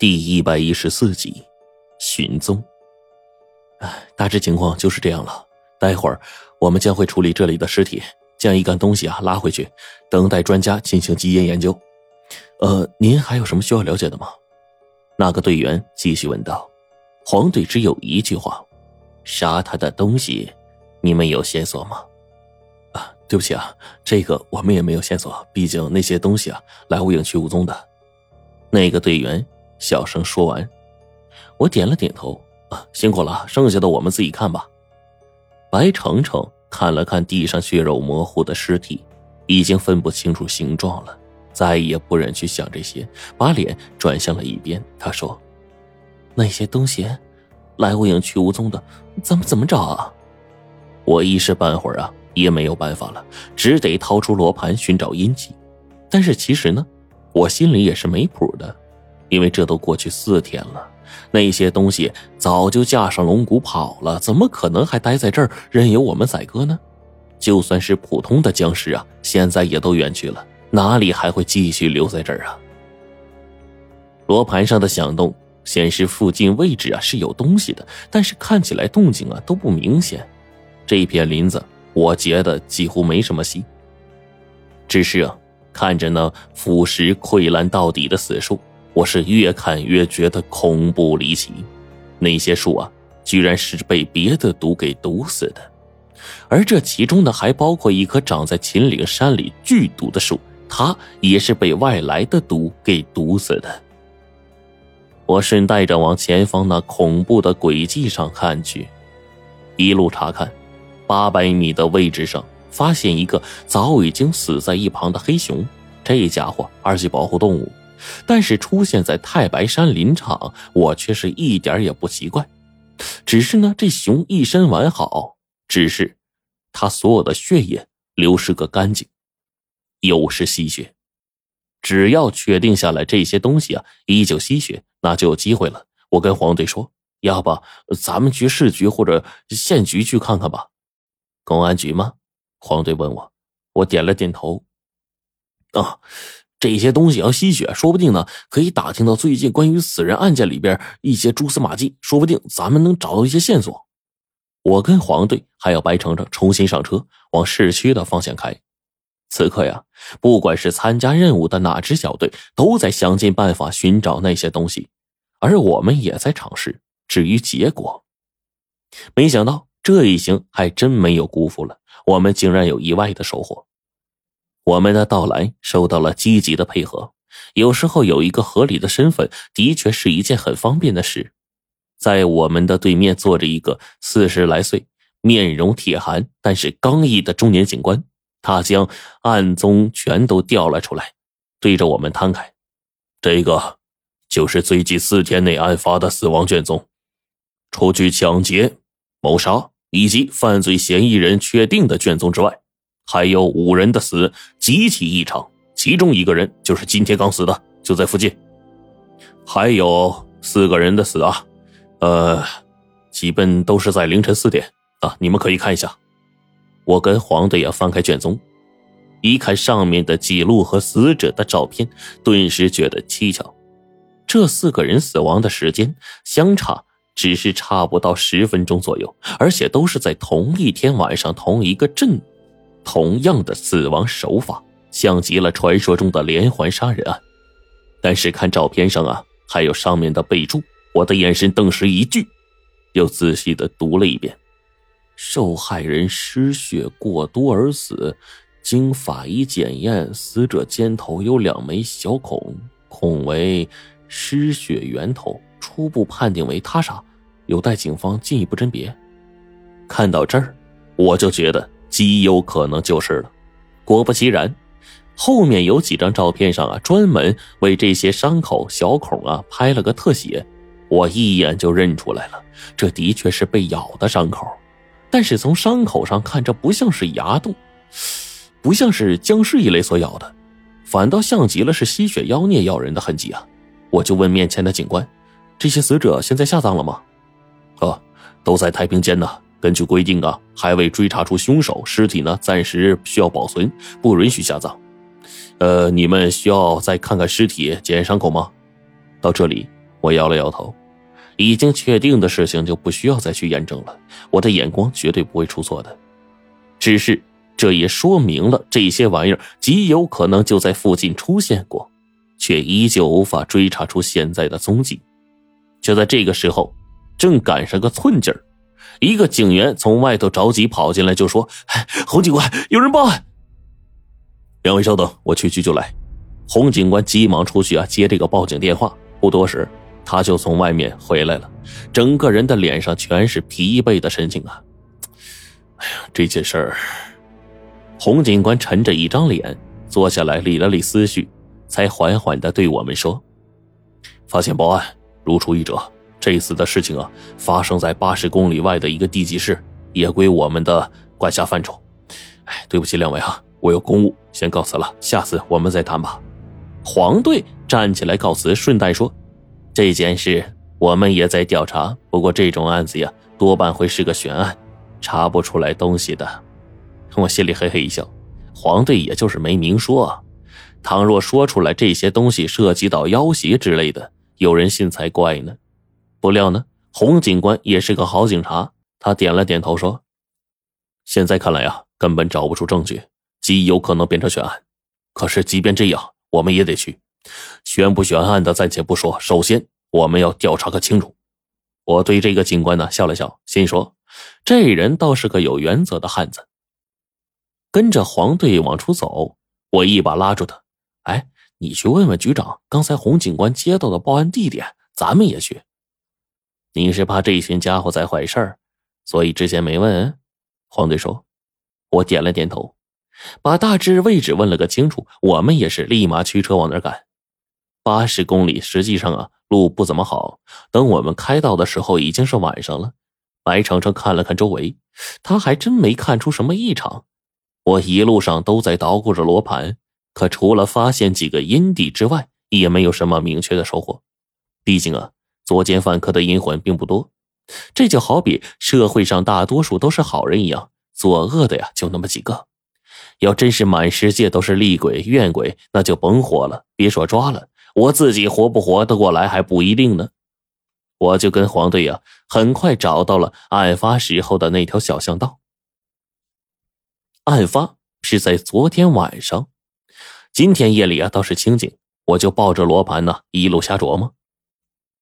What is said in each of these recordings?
第一百一十四集，寻踪。哎，大致情况就是这样了。待会儿我们将会处理这里的尸体，将一干东西啊拉回去，等待专家进行基因研究。呃，您还有什么需要了解的吗？那个队员继续问道。黄队只有一句话：杀他的东西，你们有线索吗？啊，对不起啊，这个我们也没有线索，毕竟那些东西啊来无影去无踪的。那个队员小声说完，我点了点头。啊，辛苦了，剩下的我们自己看吧。白程程看了看地上血肉模糊的尸体，已经分不清楚形状了，再也不忍去想这些，把脸转向了一边。他说：“那些东西来无影去无踪的，咱们怎么找啊？”我一时半会儿啊也没有办法了，只得掏出罗盘寻找阴气。但是其实呢，我心里也是没谱的，因为这都过去四天了。那些东西早就架上龙骨跑了，怎么可能还待在这儿任由我们宰割呢？就算是普通的僵尸啊，现在也都远去了，哪里还会继续留在这儿啊？罗盘上的响动显示附近位置啊是有东西的，但是看起来动静啊都不明显。这片林子我觉得几乎没什么戏，只是啊，看着那腐蚀溃烂到底的死树。我是越看越觉得恐怖离奇，那些树啊，居然是被别的毒给毒死的，而这其中呢，还包括一棵长在秦岭山里剧毒的树，它也是被外来的毒给毒死的。我顺带着往前方那恐怖的轨迹上看去，一路查看，八百米的位置上发现一个早已经死在一旁的黑熊，这家伙二级保护动物。但是出现在太白山林场，我却是一点也不奇怪。只是呢，这熊一身完好，只是他所有的血液流失个干净，又是吸血。只要确定下来这些东西啊依旧吸血，那就有机会了。我跟黄队说：“要不咱们去市局或者县局去看看吧？”公安局吗？黄队问我，我点了点头。啊。这些东西要吸血，说不定呢，可以打听到最近关于死人案件里边一些蛛丝马迹，说不定咱们能找到一些线索。我跟黄队还有白程程重新上车，往市区的方向开。此刻呀，不管是参加任务的哪支小队，都在想尽办法寻找那些东西，而我们也在尝试。至于结果，没想到这一行还真没有辜负了，我们竟然有意外的收获。我们的到来受到了积极的配合。有时候有一个合理的身份，的确是一件很方便的事。在我们的对面坐着一个四十来岁、面容铁寒但是刚毅的中年警官，他将案宗全都调了出来，对着我们摊开：“这个就是最近四天内案发的死亡卷宗，除去抢劫、谋杀以及犯罪嫌疑人确定的卷宗之外。”还有五人的死极其异常，其中一个人就是今天刚死的，就在附近。还有四个人的死啊，呃，基本都是在凌晨四点啊，你们可以看一下。我跟黄队也翻开卷宗，一看上面的记录和死者的照片，顿时觉得蹊跷。这四个人死亡的时间相差只是差不到十分钟左右，而且都是在同一天晚上同一个镇。同样的死亡手法，像极了传说中的连环杀人案。但是看照片上啊，还有上面的备注，我的眼神顿时一聚，又仔细的读了一遍：受害人失血过多而死，经法医检验，死者肩头有两枚小孔，孔为失血源头，初步判定为他杀，有待警方进一步甄别。看到这儿，我就觉得。极有可能就是了。果不其然，后面有几张照片上啊，专门为这些伤口小孔啊拍了个特写，我一眼就认出来了，这的确是被咬的伤口。但是从伤口上看，这不像是牙洞，不像是僵尸一类所咬的，反倒像极了是吸血妖孽咬人的痕迹啊！我就问面前的警官：“这些死者现在下葬了吗？”“哦，都在太平间呢。”根据规定啊，还未追查出凶手，尸体呢暂时需要保存，不允许下葬。呃，你们需要再看看尸体、检验伤口吗？到这里，我摇了摇头，已经确定的事情就不需要再去验证了。我的眼光绝对不会出错的，只是这也说明了这些玩意儿极有可能就在附近出现过，却依旧无法追查出现在的踪迹。就在这个时候，正赶上个寸劲儿，一个警员从外头着急跑进来，就说：“洪警官，有人报案。”两位稍等，我去去就来。洪警官急忙出去啊，接这个报警电话。不多时，他就从外面回来了，整个人的脸上全是疲惫的神情啊！哎呀，这件事儿，洪警官沉着一张脸坐下来，理了理思绪，才缓缓的对我们说：“发现报案，如出一辙。这次的事情啊，发生在八十公里外的一个地级市，也归我们的管辖范畴。哎，对不起两位啊，我有公务，先告辞了，下次我们再谈吧。”黄队站起来告辞，顺带说：“这件事我们也在调查，不过这种案子呀，多半会是个悬案，查不出来东西的。”我心里嘿嘿一笑。黄队也就是没明说啊，倘若说出来这些东西涉及到要挟之类的，有人信才怪呢。不料呢，洪警官也是个好警察，他点了点头说：“现在看来啊，根本找不出证据，极有可能变成悬案。可是即便这样。”我们也得去，悬不悬案的暂且不说，首先我们要调查个清楚。我对这个警官呢笑了笑，心说这人倒是个有原则的汉子。跟着黄队往出走，我一把拉住他：“哎，你去问问局长，刚才洪警官接到的报案地点，咱们也去。你是怕这群家伙在坏事儿，所以之前没问？”黄队说。我点了点头。把大致位置问了个清楚，我们也是立马驱车往那儿赶。八十公里，实际上啊，路不怎么好。等我们开到的时候，已经是晚上了。白程程看了看周围，他还真没看出什么异常。我一路上都在捣鼓着罗盘，可除了发现几个阴地之外，也没有什么明确的收获。毕竟啊，作奸犯科的阴魂并不多。这就好比社会上大多数都是好人一样，作恶的呀就那么几个。要真是满世界都是厉鬼怨鬼，那就甭活了。别说抓了，我自己活不活得过来还不一定呢。我就跟黄队呀，很快找到了案发时候的那条小巷道。案发是在昨天晚上，今天夜里啊倒是清静，我就抱着罗盘呢，一路瞎琢磨。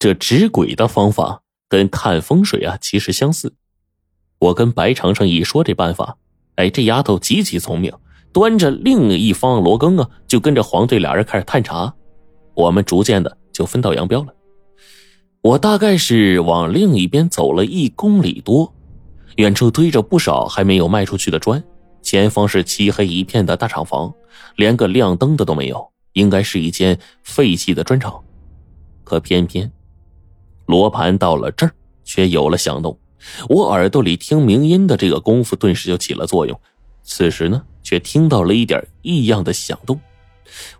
这指鬼的方法跟看风水啊其实相似。我跟白程程一说这办法。哎，这丫头极其聪明，端着另一方罗庚啊，就跟着黄队俩人开始探查。我们逐渐的就分道扬镳了。我大概是往另一边走了一公里多，远处堆着不少还没有卖出去的砖，前方是漆黑一片的大厂房，连个亮灯的都没有，应该是一间废弃的砖厂。可偏偏罗盘到了这儿，却有了响动。我耳朵里听鸣音的这个功夫，顿时就起了作用。此时呢，却听到了一点异样的响动。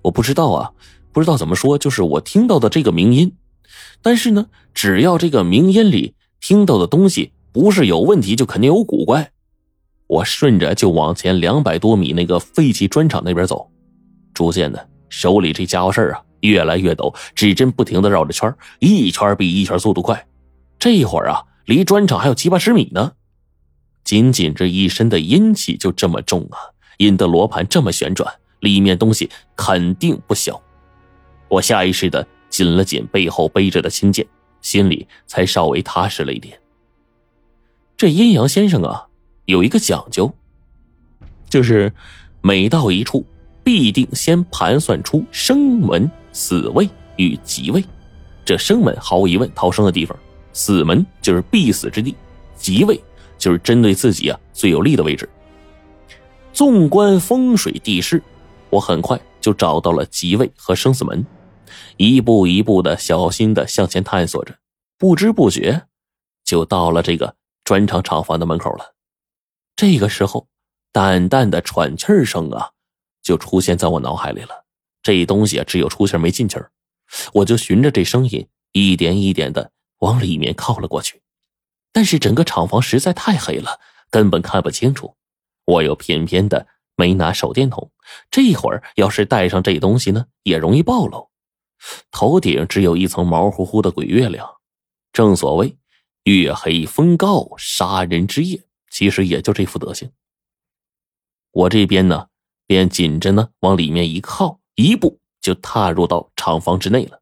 我不知道啊，不知道怎么说，就是我听到的这个鸣音。但是呢，只要这个鸣音里听到的东西不是有问题，就肯定有古怪。我顺着就往前两百多米那个废弃砖厂那边走，逐渐的，手里这家伙事儿啊越来越陡，指针不停的绕着圈一圈比一圈速度快。这一会儿啊。离砖厂还有七八十米呢，仅仅这一身的阴气就这么重啊！引得罗盘这么旋转，里面东西肯定不小。我下意识的紧了紧背后背着的青剑，心里才稍微踏实了一点。这阴阳先生啊，有一个讲究，就是每到一处，必定先盘算出生门、死位与吉位。这生门毫无疑问，逃生的地方。死门就是必死之地，吉位就是针对自己啊最有利的位置。纵观风水地势，我很快就找到了吉位和生死门，一步一步的小心的向前探索着，不知不觉就到了这个砖厂厂房的门口了。这个时候，淡淡的喘气声啊，就出现在我脑海里了。这东西啊，只有出气没进气儿，我就循着这声音一点一点的。往里面靠了过去，但是整个厂房实在太黑了，根本看不清楚。我又偏偏的没拿手电筒，这会儿要是带上这东西呢，也容易暴露。头顶只有一层毛乎乎的鬼月亮。正所谓月黑风高杀人之夜，其实也就这副德行。我这边呢，便紧着呢往里面一靠，一步就踏入到厂房之内了。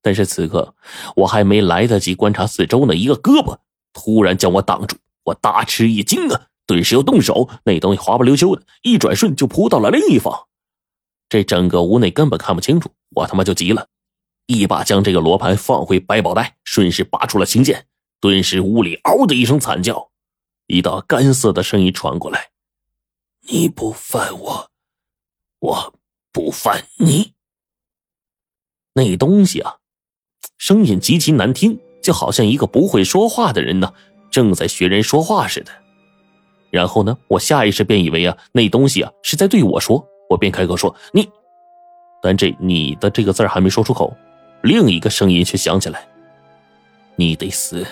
但是此刻我还没来得及观察四周呢，一个胳膊突然将我挡住，我大吃一惊啊！顿时要动手，那东西滑不溜秋的，一转瞬就扑到了另一方。这整个屋内根本看不清楚，我他妈就急了，一把将这个罗盘放回百宝袋，顺势拔出了青剑。顿时屋里嗷的一声惨叫，一道干涩的声音传过来：“你不犯我，我不犯你。”那东西啊，声音极其难听，就好像一个不会说话的人呢，正在学人说话似的。然后呢，我下意识便以为啊，那东西啊是在对我说。我便开口说：“你。”但这“你的”这个字还没说出口，另一个声音却响起来：“你得死！”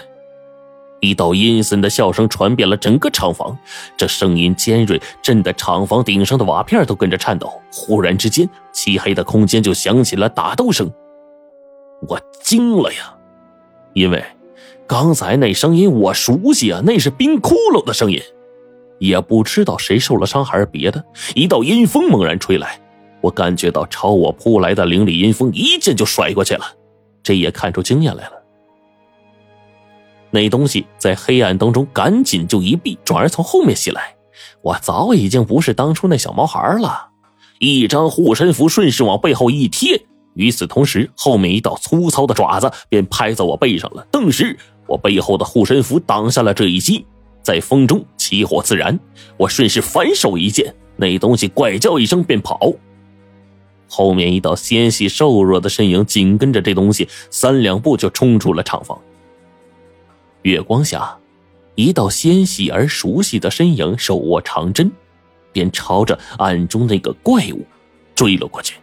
一道阴森的笑声传遍了整个厂房，这声音尖锐，震得厂房顶上的瓦片都跟着颤抖。忽然之间，漆黑的空间就响起了打斗声。我惊了呀，因为刚才那声音我熟悉啊，那是冰窟窿的声音。也不知道谁受了伤还是别的，一道阴风猛然吹来，我感觉到朝我扑来的凌厉阴风一剑就甩过去了，这也看出经验来了。那东西在黑暗当中赶紧就一避，转而从后面袭来，我早已经不是当初那小毛孩了，一张护身符顺势往背后一贴，与此同时，后面一道粗糙的爪子便拍在我背上了，顿时我背后的护身符挡下了这一击。在风中起火自燃，我顺势反手一剑，那东西怪叫一声便跑。后面一道纤细瘦弱的身影紧跟着这东西，三两步就冲出了厂房。月光下，一道纤细而熟悉的身影手握长针，便朝着暗中那个怪物追了过去。